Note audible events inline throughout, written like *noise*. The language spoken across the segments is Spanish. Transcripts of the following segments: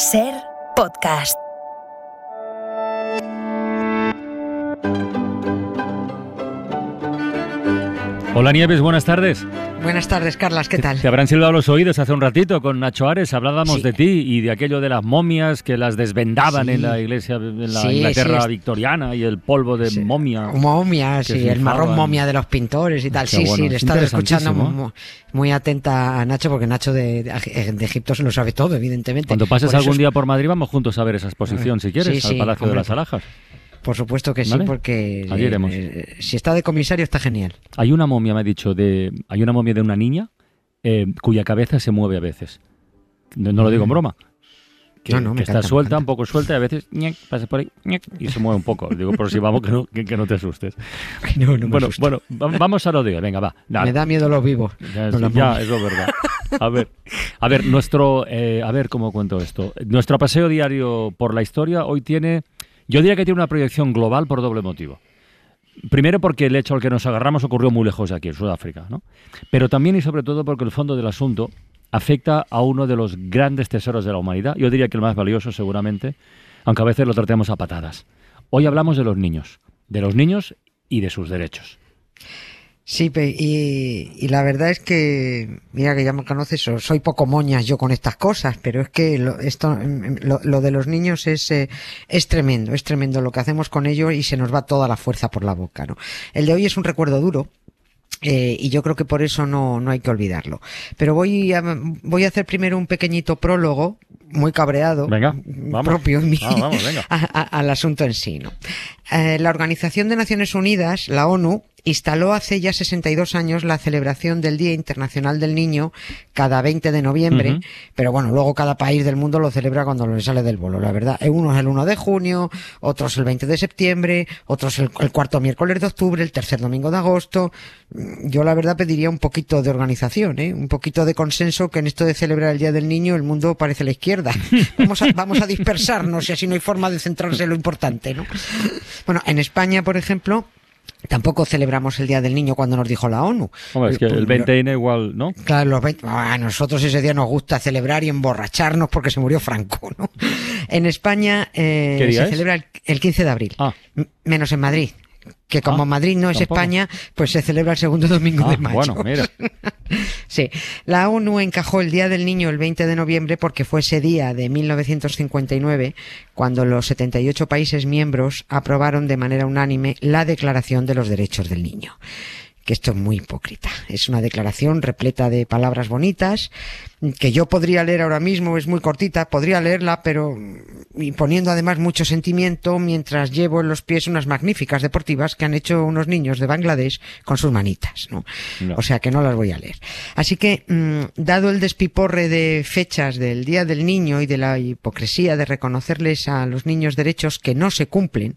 Ser podcast. Hola Nieves, buenas tardes. Buenas tardes, Carlas, ¿qué tal? Te habrán silbado los oídos hace un ratito con Nacho Ares. Hablábamos de ti y de aquello de las momias que las desvendaban en la iglesia, en la Inglaterra victoriana y el polvo de momia. Momia, sí, el marrón momia de los pintores y tal. sí, sí, le estaba escuchando muy, atenta a Nacho porque Nacho de, Egipto se lo sabe todo, evidentemente. Cuando pases algún día por Madrid vamos juntos a ver esa exposición, si quieres, al Palacio de las Alhajas. Por supuesto que sí, porque eh, si está de comisario está genial. Hay una momia, me ha dicho, de, hay una momia de una niña eh, cuya cabeza se mueve a veces. No, lo digo en mm. broma. Que, está suelta, un poco suelta y a veces pasa por ahí y se mueve un poco. Digo, por si vamos, que no, que, no te asustes. *laughs* bueno, bueno, vamos a lo de Venga, va. Me da miedo los vivos. Ya, es, eso verdad. A ver, a ver, nuestro, eh, a ver cómo cuento esto. Nuestro paseo diario por la historia hoy tiene yo diría que tiene una proyección global por doble motivo. Primero porque el hecho al que nos agarramos ocurrió muy lejos de aquí, en Sudáfrica, ¿no? Pero también y sobre todo porque el fondo del asunto afecta a uno de los grandes tesoros de la humanidad, yo diría que el más valioso seguramente, aunque a veces lo tratemos a patadas. Hoy hablamos de los niños, de los niños y de sus derechos. Sí, y, la verdad es que, mira que ya me conoces, soy poco moñas yo con estas cosas, pero es que lo, esto, lo, de los niños es, eh, es tremendo, es tremendo lo que hacemos con ellos y se nos va toda la fuerza por la boca, ¿no? El de hoy es un recuerdo duro, eh, y yo creo que por eso no, no hay que olvidarlo. Pero voy a, voy a hacer primero un pequeñito prólogo, muy cabreado, propio en mí, *laughs* al asunto en sí. ¿no? Eh, la Organización de Naciones Unidas, la ONU, instaló hace ya 62 años la celebración del Día Internacional del Niño cada 20 de noviembre, pero bueno, luego cada país del mundo lo celebra cuando le sale del bolo, la verdad. Unos el 1 de junio, otros el 20 de septiembre, otros el, cuarto miércoles de octubre, el tercer domingo de agosto. Yo la verdad pediría un poquito de organización, ¿eh? un poquito de consenso que en esto de celebrar el Día del Niño el mundo parece la izquierda. *laughs* Vamos a, vamos a dispersarnos y así no hay forma de centrarse en lo importante, ¿no? Bueno, en España, por ejemplo, Tampoco celebramos el Día del Niño cuando nos dijo la ONU. Hombre, es que el 20N igual, ¿no? Claro, los 20, a nosotros ese día nos gusta celebrar y emborracharnos porque se murió Franco, ¿no? En España eh, se celebra el, 15 de abril, ah. menos en Madrid que como ah, Madrid no es España, pues se celebra el segundo domingo de ah, mayo. Bueno, mira. *laughs* sí, la ONU encajó el Día del Niño el 20 de noviembre porque fue ese día de 1959 cuando los 78 países miembros aprobaron de manera unánime la Declaración de los Derechos del Niño que esto es muy hipócrita. Es una declaración repleta de palabras bonitas, que yo podría leer ahora mismo, es muy cortita, podría leerla, pero y poniendo además mucho sentimiento mientras llevo en los pies unas magníficas deportivas que han hecho unos niños de Bangladesh con sus manitas, ¿no? O sea que no las voy a leer. Así que, mm, dado el despiporre de fechas del Día del Niño y de la hipocresía de reconocerles a los niños derechos que no se cumplen,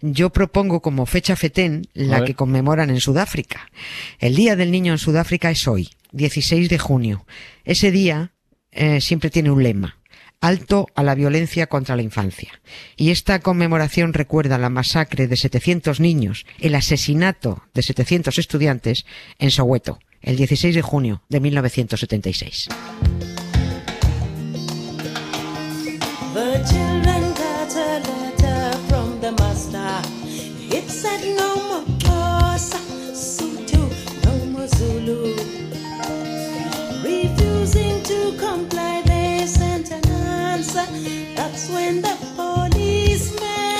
yo propongo como fecha FETEN la que conmemoran en Sudáfrica. El Día del Niño en Sudáfrica es hoy, 16 de junio. Ese día eh, siempre tiene un lema. Alto a la violencia contra la infancia. Y esta conmemoración recuerda la masacre de 700 niños, el asesinato de 700 estudiantes en Soweto, el 16 de junio de 1976.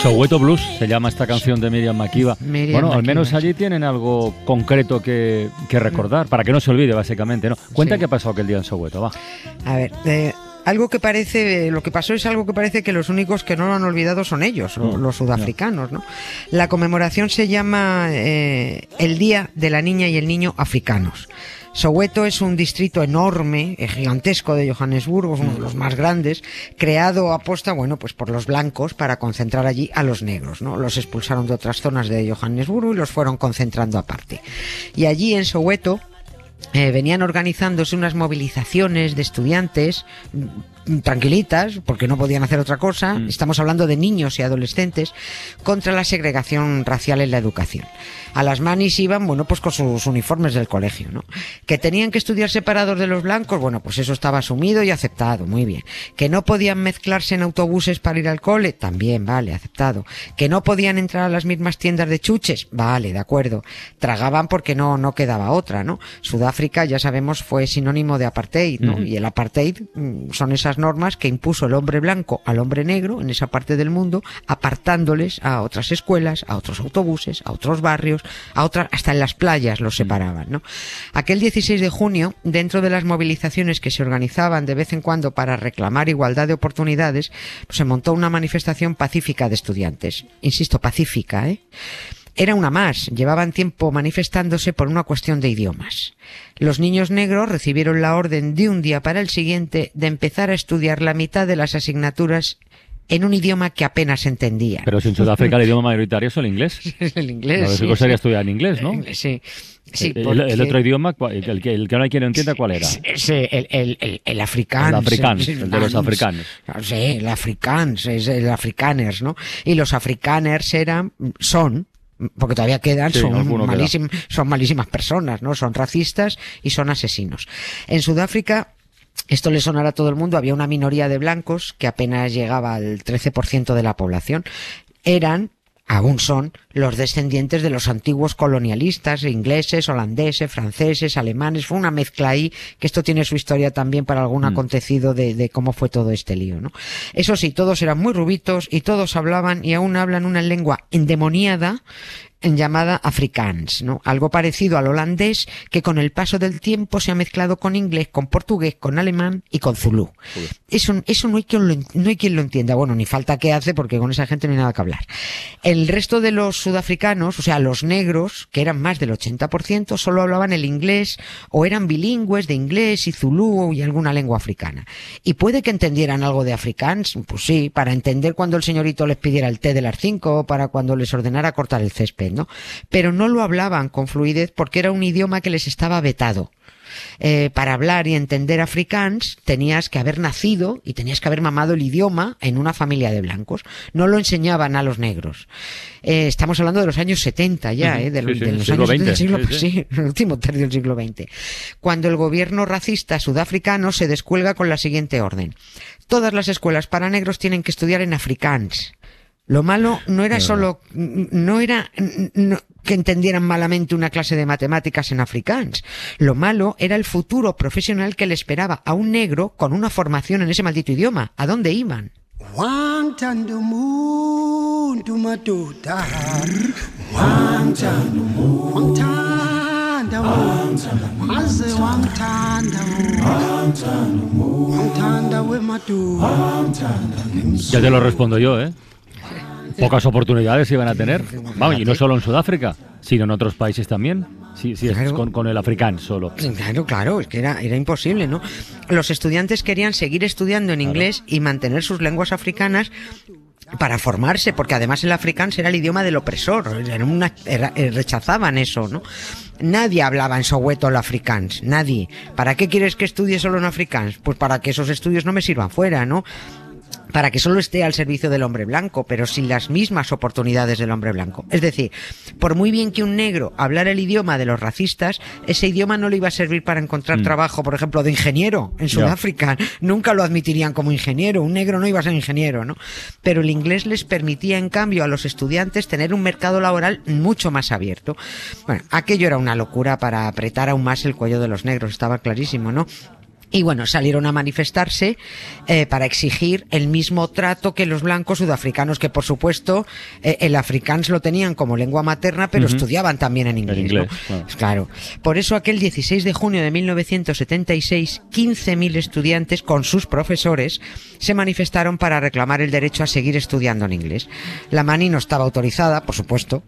Soweto Blues se llama esta canción de Miriam Makiba. bueno, al menos allí tienen algo concreto que, recordar, para que no se olvide, básicamente. ¿no? Cuenta qué pasó aquel día en Soweto, va. A ver, algo que parece, lo que pasó es algo que parece que los únicos que no lo han olvidado son ellos, mm, los sudafricanos, ¿no? La conmemoración se llama eh, el Día de la Niña y el Niño Africanos. Soweto es un distrito enorme, eh, gigantesco de Johannesburgo, es uno de los más grandes, creado a posta, bueno, pues por los blancos para concentrar allí a los negros, ¿no? Los expulsaron de otras zonas de Johannesburgo y los fueron concentrando aparte. Y allí en Soweto, eh, venían organizándose unas movilizaciones de estudiantes tranquilitas, porque no podían hacer otra cosa. Mm. Estamos hablando de niños y adolescentes contra la segregación racial en la educación. A las manis iban, bueno, pues con sus uniformes del colegio, ¿no? Que tenían que estudiar separados de los blancos, bueno, pues eso estaba asumido y aceptado, muy bien. Que no podían mezclarse en autobuses para ir al cole, también, vale, aceptado. Que no podían entrar a las mismas tiendas de chuches, vale, de acuerdo. Tragaban porque no, no quedaba otra, ¿no? Sudáfrica, ya sabemos, fue sinónimo de apartheid, ¿no? Y el apartheid mm, son esas normas que impuso el hombre blanco al hombre negro en esa parte del mundo, apartándoles a otras escuelas, a otros autobuses, a otros barrios, a otras, hasta en las playas los separaban, ¿no? Aquel 16 de junio, dentro de las movilizaciones que se organizaban de vez en cuando para reclamar igualdad de oportunidades, se montó una manifestación pacífica de estudiantes. Insisto, pacífica, ¿eh? Era una más, llevaban tiempo manifestándose por una cuestión de idiomas. Los niños negros recibieron la orden de un día para el siguiente de empezar a estudiar la mitad de las asignaturas en un idioma que apenas entendían. Pero si en Sudáfrica el idioma mayoritario es el inglés. *laughs* el inglés. Lo sí, sería sí. estudiar en inglés, ¿no? Sí. Sí, el, porque- el otro idioma, el, que- el que no hay quien lo entienda, ¿cuál era? Sí, el, el, el, africano. El de los africanos. Sí, el afrikaans, es el afrikaners, ¿no? Y los afrikaners eran, son, porque todavía quedan, Sí, son, alguno queda. malísim- son malísimas personas, ¿no? Son racistas y son asesinos. En Sudáfrica, esto le sonará a todo el mundo, había una minoría de blancos que apenas llegaba al 13% de la población. Eran aún son los descendientes de los antiguos colonialistas ingleses, holandeses, franceses, alemanes. Fue una mezcla ahí, que esto tiene su historia también para algún acontecido de, de cómo fue todo este lío, ¿no? Eso sí, todos eran muy rubitos y todos hablaban y aún hablan una lengua endemoniada en llamada afrikaans, ¿no? Algo parecido al holandés que con el paso del tiempo se ha mezclado con inglés, con portugués, con alemán y con zulú. Eso, eso no hay quien lo, no hay quien lo entienda. Bueno, ni falta que hace porque con esa gente no hay nada que hablar. El resto de los sudafricanos, o sea, los negros, que eran más del 80%, solo hablaban el inglés o eran bilingües de inglés y zulú y alguna lengua africana. Y puede que entendieran algo de afrikaans, pues sí, para entender cuando el señorito les pidiera el té de las 5 o para cuando les ordenara cortar el césped, ¿no? Pero no lo hablaban con fluidez porque era un idioma que les estaba vetado. Eh, para hablar y entender afrikaans tenías que haber nacido y tenías que haber mamado el idioma en una familia de blancos. No lo enseñaban a los negros. Eh, estamos hablando de los años 70 ya, eh, de, sí, los- sí, de los siglo años del siglo, *laughs* sí, el último tercio del siglo XX. Cuando el gobierno racista sudafricano se descuelga con la siguiente orden. Todas las escuelas para negros tienen que estudiar en afrikaans. Lo malo no era solo, no era no- que entendieran malamente una clase de matemáticas en afrikaans. Lo malo era el futuro profesional que le esperaba a un negro con una formación en ese maldito idioma. ¿A dónde iban? Ya te lo respondo yo, ¿eh? Pocas oportunidades iban a tener. Vamos, y no solo en Sudáfrica, sino en otros países también. Si, si es con, con el africán solo. Claro, claro, es que era, era imposible, ¿no? Los estudiantes querían seguir estudiando en inglés y mantener sus lenguas africanas para formarse, porque además el afrikaans era el idioma del opresor, era una- era- eh, rechazaban eso, ¿no? Nadie hablaba en Soweto el afrikaans, nadie. ¿Para qué quieres que estudie solo en afrikaans? Pues para que esos estudios no me sirvan fuera, ¿no? Para que solo esté al servicio del hombre blanco, pero sin las mismas oportunidades del hombre blanco. Es decir, por muy bien que un negro hablara el idioma de los racistas, ese idioma no le iba a servir para encontrar trabajo, por ejemplo, de ingeniero en. Sudáfrica. *laughs* Nunca lo admitirían como ingeniero. Un negro no iba a ser ingeniero, ¿no? Pero el inglés les permitía, en cambio, a los estudiantes tener un mercado laboral mucho más abierto. Bueno, aquello era una locura para apretar aún más el cuello de los negros, estaba clarísimo, ¿no? Y bueno, salieron a manifestarse eh, para exigir el mismo trato que los blancos sudafricanos, que por supuesto eh, el afrikaans lo tenían como lengua materna, pero estudiaban también en inglés. inglés, ¿no? claro. Claro. Por eso aquel 16 de junio de 1976, 15.000 estudiantes con sus profesores se manifestaron para reclamar el derecho a seguir estudiando en inglés. La mani no estaba autorizada, por supuesto,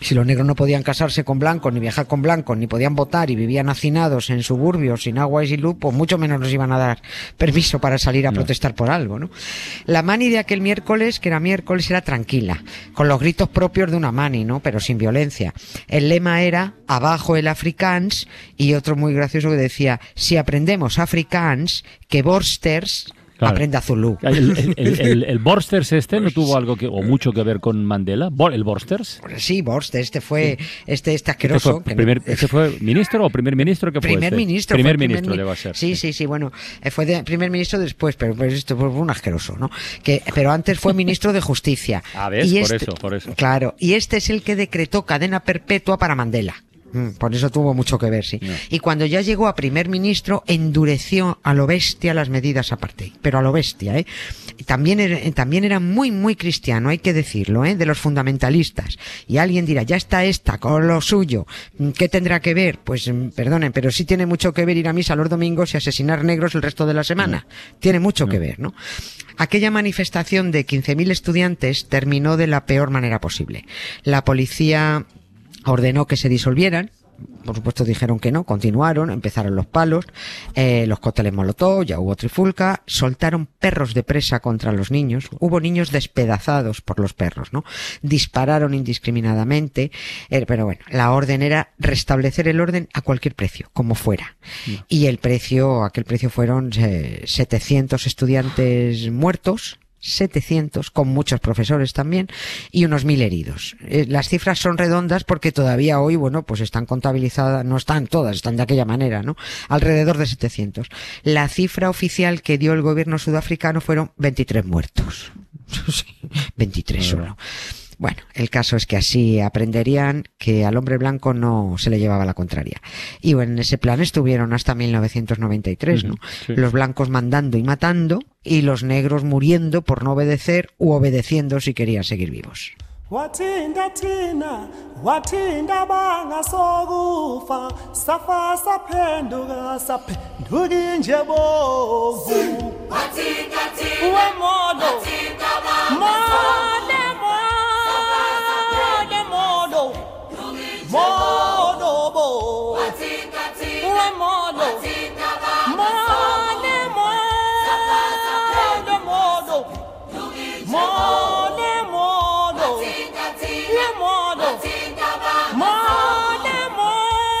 si los negros no podían casarse con blancos, ni viajar con blancos, ni podían votar y vivían hacinados en suburbios sin agua y sin luz, pues mucho menos nos iban a dar permiso para salir a protestar por algo, ¿no? La mani de aquel miércoles, que era miércoles, era tranquila, con los gritos propios de una mani, ¿no? Pero sin violencia. El lema era abajo el afrikaans y otro muy gracioso que decía si aprendemos afrikaans, que borsters Claro. aprenda Zulu. El, el, *laughs* el- el- Borsters este no tuvo algo que, o mucho que ver con Mandela. ¿El Borsters? Sí, Borst, este fue este, este Este asqueroso. fue, que no- primer, este fue ministro o primer ministro que fue primer este? ministro. Primer fue ministro mi- a ser. Sí, sí, sí, bueno, eh, fue de, primer ministro después, pero pues esto fue un asqueroso, ¿no? Que, pero antes fue ministro de Justicia. *laughs* Ah, ¿ves? Y Por este- eso, por eso. Claro, y este es el que decretó cadena perpetua para Mandela. Mm, Por eso tuvo mucho que ver, sí. Y cuando ya llegó a primer ministro, endureció a lo bestia las medidas aparte, pero a lo bestia, ¿eh? También era, también era muy, muy cristiano, hay que decirlo, ¿eh? De los fundamentalistas. Y alguien dirá, ya está esta con lo suyo. Mm, ¿Qué tendrá que ver? Pues, mm, perdonen, pero sí tiene mucho que ver ir a misa los domingos y asesinar negros el resto de la semana. Tiene mucho que ver, ¿no? Aquella manifestación de 15.000 estudiantes terminó de la peor manera posible. La policía ordenó que se disolvieran. Por supuesto dijeron que no, continuaron, empezaron los palos, eh, los cócteles molotov, ya hubo trifulca, soltaron perros de presa contra los niños, hubo niños despedazados por los perros, ¿no? Dispararon indiscriminadamente, eh, pero bueno, la orden era restablecer el orden a cualquier precio, como fuera. Y el precio, aquel precio fueron eh, 700 estudiantes muertos, 700, con muchos profesores también, y unos mil heridos. Eh, las cifras son redondas porque todavía hoy, bueno, pues están contabilizadas, no están todas, están de aquella manera, ¿no? Alrededor de 700. La cifra oficial que dio el gobierno sudafricano fueron 23 muertos. *laughs* Sí, 23 solo. Bueno, el caso es que así aprenderían que al hombre blanco no se le llevaba la contraria. Y bueno, en ese plan estuvieron hasta 1993, ¿no? Sí. Los blancos mandando y matando y los negros muriendo por no obedecer u obedeciendo si querían seguir vivos. wathinda thina wathinda bangasokufa safa saphenduka bovu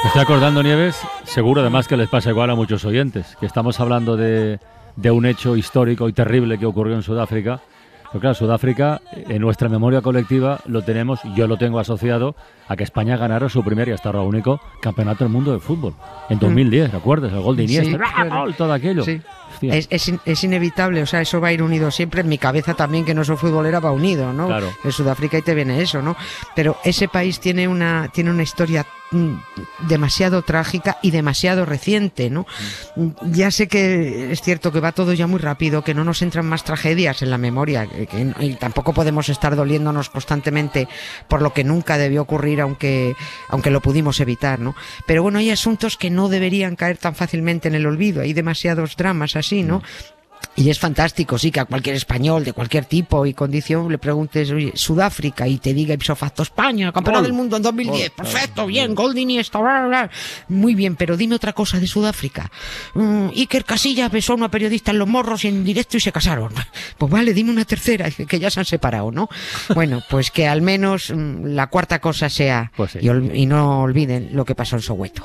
estoy acordando, Nieves, seguro además que les pasa igual a muchos oyentes, que estamos hablando de, de un hecho histórico y terrible que ocurrió en Sudáfrica. Pero claro, Sudáfrica, en nuestra memoria colectiva, lo tenemos, yo lo tengo asociado a que España ganara su primer y hasta ahora único campeonato del mundo de fútbol. En 2010, ¿recuerdas? El gol de. Sí, Iniesta, ¡ah, claro. gol! todo aquello. Sí. Es, es es inevitable, o sea, eso va a ir unido siempre. En mi cabeza también, que no soy futbolera, va unido, ¿no? Claro. En Sudáfrica y te viene eso, ¿no? Pero ese país tiene una, tiene una historia mm, demasiado trágica y demasiado reciente, ¿no? Mm, Ya sé que es cierto que va todo ya muy rápido, que no nos entran más tragedias en la memoria, que, que- y tampoco podemos estar doliéndonos constantemente por lo que nunca debió ocurrir, aunque, aunque lo pudimos evitar, ¿no? Pero bueno, hay asuntos que no deberían caer tan fácilmente en el olvido, hay demasiados dramas así, ¿no? Y es fantástico, sí, que a cualquier español de cualquier tipo y condición le preguntes, oye, Sudáfrica, y te diga ipso facto España, campeona del mundo en 2010, perfecto, bien, gol de Iniesta, bla, bla. Muy bien, pero dime otra cosa de Sudáfrica. Mm, Iker Casillas besó a una periodista en los morros y en directo y se casaron. *laughs* Pues vale, dime una tercera, *laughs* que ya se han separado, ¿no? Bueno, pues que al menos mm, la cuarta cosa sea, Pues sí. y, ol- y no olviden lo que pasó en Soweto.